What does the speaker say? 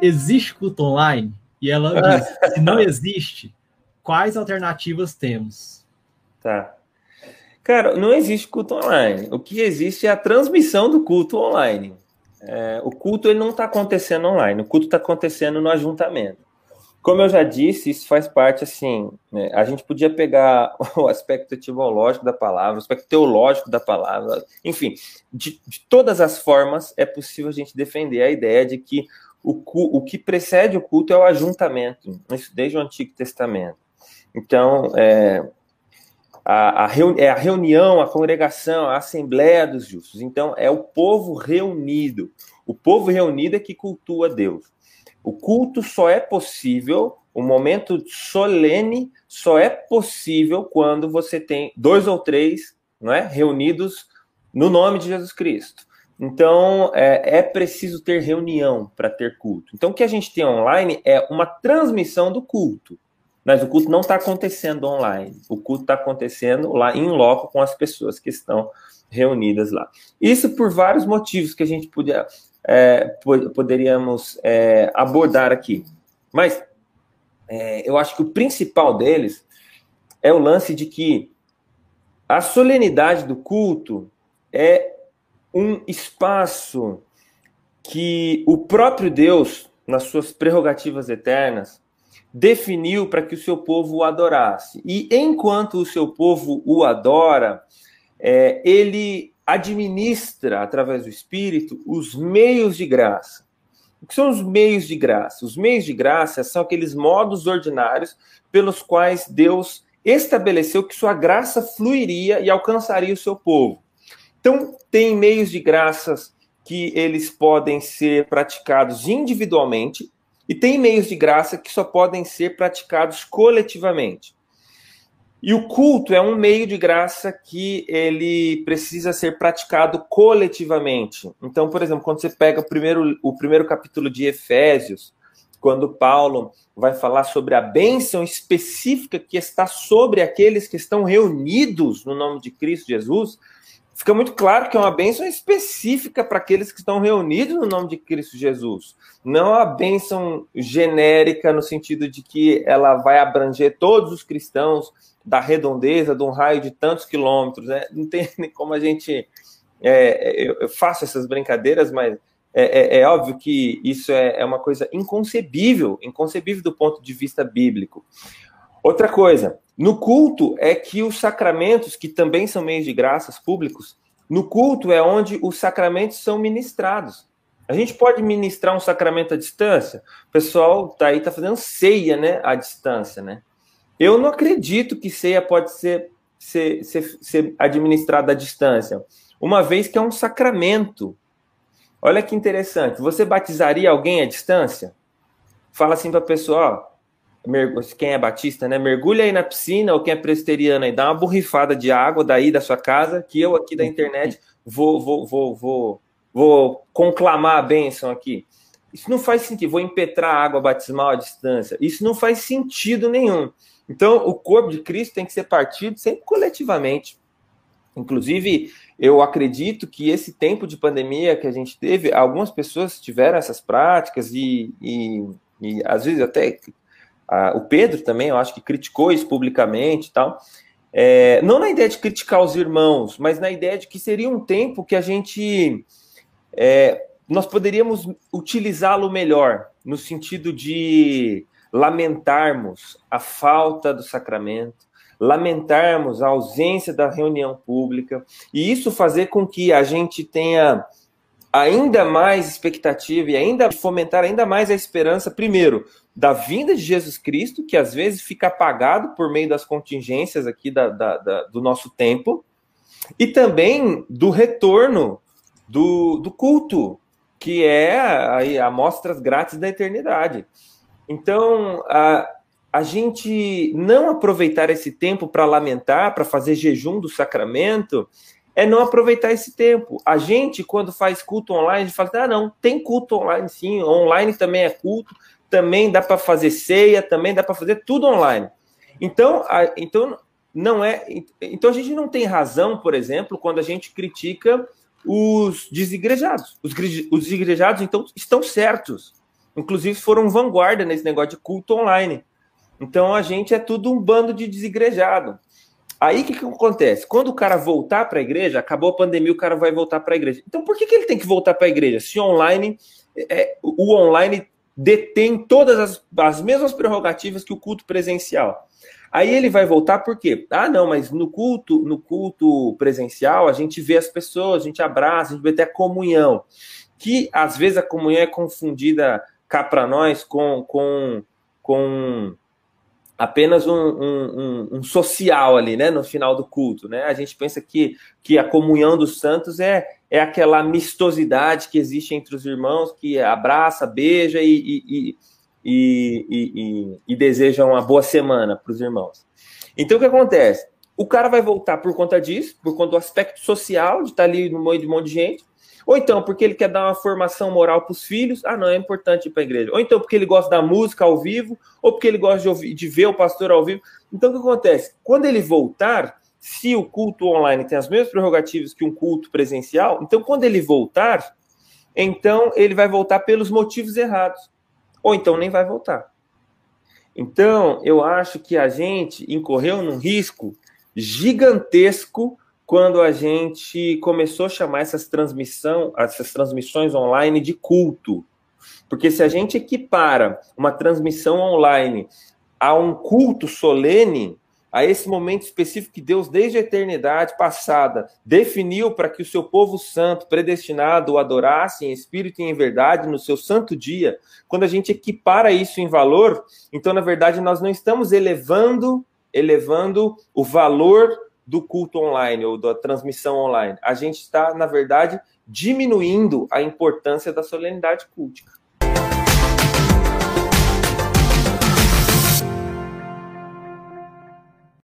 existe culto online? E ela diz: se não existe, quais alternativas temos? Tá. Cara, não existe culto online. O que existe é a transmissão do culto online. É, o culto ele não está acontecendo online, o culto está acontecendo no ajuntamento. Como eu já disse, isso faz parte, assim, né, a gente podia pegar o aspecto etimológico da palavra, o aspecto teológico da palavra, enfim, de, de todas as formas é possível a gente defender a ideia de que o, o que precede o culto é o ajuntamento, isso desde o Antigo Testamento. Então, é, a, a, reuni é a reunião, a congregação, a assembleia dos justos. Então, é o povo reunido. O povo reunido é que cultua Deus. O culto só é possível, o momento solene só é possível quando você tem dois ou três não é, reunidos no nome de Jesus Cristo. Então, é, é preciso ter reunião para ter culto. Então, o que a gente tem online é uma transmissão do culto. Mas o culto não está acontecendo online. O culto está acontecendo lá em loco com as pessoas que estão reunidas lá. Isso por vários motivos que a gente podia, é, poderíamos é, abordar aqui. Mas é, eu acho que o principal deles é o lance de que a solenidade do culto é um espaço que o próprio Deus, nas suas prerrogativas eternas, definiu para que o seu povo o adorasse. E enquanto o seu povo o adora, é, ele administra, através do Espírito, os meios de graça. O que são os meios de graça? Os meios de graça são aqueles modos ordinários pelos quais Deus estabeleceu que sua graça fluiria e alcançaria o seu povo. Então, tem meios de graças que eles podem ser praticados individualmente, e tem meios de graça que só podem ser praticados coletivamente. E o culto é um meio de graça que ele precisa ser praticado coletivamente. Então, por exemplo, quando você pega o primeiro, o primeiro capítulo de Efésios, quando Paulo vai falar sobre a bênção específica que está sobre aqueles que estão reunidos no nome de Cristo Jesus, fica muito claro que é uma bênção específica para aqueles que estão reunidos no nome de Cristo Jesus. Não a bênção genérica no sentido de que ela vai abranger todos os cristãos da redondeza de um raio de tantos quilômetros. Né? Não tem nem como a gente. É, eu, eu, faço essas brincadeiras, mas é, é, é óbvio que isso é, é uma coisa inconcebível, inconcebível do ponto de vista bíblico. Outra coisa, no culto é que os sacramentos, que também são meios de graças públicos, no culto é onde os sacramentos são ministrados. A gente pode ministrar um sacramento à distância? O pessoal tá aí tá fazendo ceia, né, à distância, né? Eu não acredito que ceia pode ser, ser, ser, ser administrada à distância, uma vez que é um sacramento. Olha que interessante. Você batizaria alguém à distância? Fala assim para a pessoa, ó, quem é batista, né? Mergulha aí na piscina, ou quem é presbiteriano aí, dá uma borrifada de água daí da sua casa, que eu aqui da internet vou, vou, vou, vou, vou conclamar a bênção aqui. Isso não faz sentido. Vou impetrar água batismal à distância. Isso não faz sentido nenhum. Então, o corpo de Cristo tem que ser partido sempre coletivamente. Inclusive, eu acredito que esse tempo de pandemia que a gente teve, algumas pessoas tiveram essas práticas e, e, e às vezes até o Pedro também, eu acho que criticou isso publicamente e tal. É, não na ideia de criticar os irmãos, mas na ideia de que seria um tempo que a gente é, nós poderíamos utilizá-lo melhor, no sentido de lamentarmos a falta do sacramento, lamentarmos a ausência da reunião pública, e isso fazer com que a gente tenha ainda mais expectativa e ainda fomentar ainda mais a esperança, primeiro, da vinda de Jesus Cristo, que às vezes fica apagado por meio das contingências aqui da, da, da, do nosso tempo, e também do retorno do, do culto, que é aí, amostras grátis da eternidade. Então, a, a gente não aproveitar esse tempo para lamentar, para fazer jejum do sacramento, é não aproveitar esse tempo. A gente, quando faz culto online, a gente fala, ah, não, tem culto online sim, online também é culto, também dá para fazer ceia, também dá para fazer tudo online. Então, a, então não é, então a gente não tem razão, por exemplo, quando a gente critica os desigrejados. Os, os desigrejados então estão certos. inclusive foram vanguarda nesse negócio de culto online. Então a gente é tudo um bando de desigrejado. Aí o que, que acontece? Quando o cara voltar para a igreja, acabou a pandemia, o cara vai voltar para a igreja. Então por que, que ele tem que voltar para a igreja? Se online, é, o online detém todas as, as mesmas prerrogativas que o culto presencial. Aí ele vai voltar por quê? Ah, não, mas no culto, no culto presencial, a gente vê as pessoas, a gente abraça, a gente vê até a comunhão. Que às vezes a comunhão é confundida cá para nós com, com, com apenas um, um, um, social ali, né, no final do culto, né? A gente pensa que, que a comunhão dos santos é, é aquela amistosidade que existe entre os irmãos, que abraça, beija e, e, e, e, e deseja uma boa semana para os irmãos. Então, o que acontece? O cara vai voltar por conta disso, por conta do aspecto social, de estar ali no meio de um monte de gente, ou então porque ele quer dar uma formação moral para os filhos, ah, não, é importante ir para a igreja. Ou então porque ele gosta da música ao vivo, ou porque ele gosta de, ouvir, de ver o pastor ao vivo. Então o que acontece? Quando ele voltar, se o culto online tem as mesmas prerrogativas que um culto presencial, então quando ele voltar, então ele vai voltar pelos motivos errados. Ou então nem vai voltar. Então, eu acho que a gente incorreu num risco gigantesco quando a gente começou a chamar essas, transmissão, essas transmissões online de culto. Porque se a gente equipara uma transmissão online a um culto solene, a esse momento específico que Deus, desde a eternidade passada, definiu para que o seu povo santo, predestinado, o adorasse em espírito e em verdade no seu santo dia, quando a gente equipara isso em valor, então, na verdade, nós não estamos elevando, elevando o valor do culto online ou da transmissão online. A gente está, na verdade, diminuindo a importância da solenidade cultica.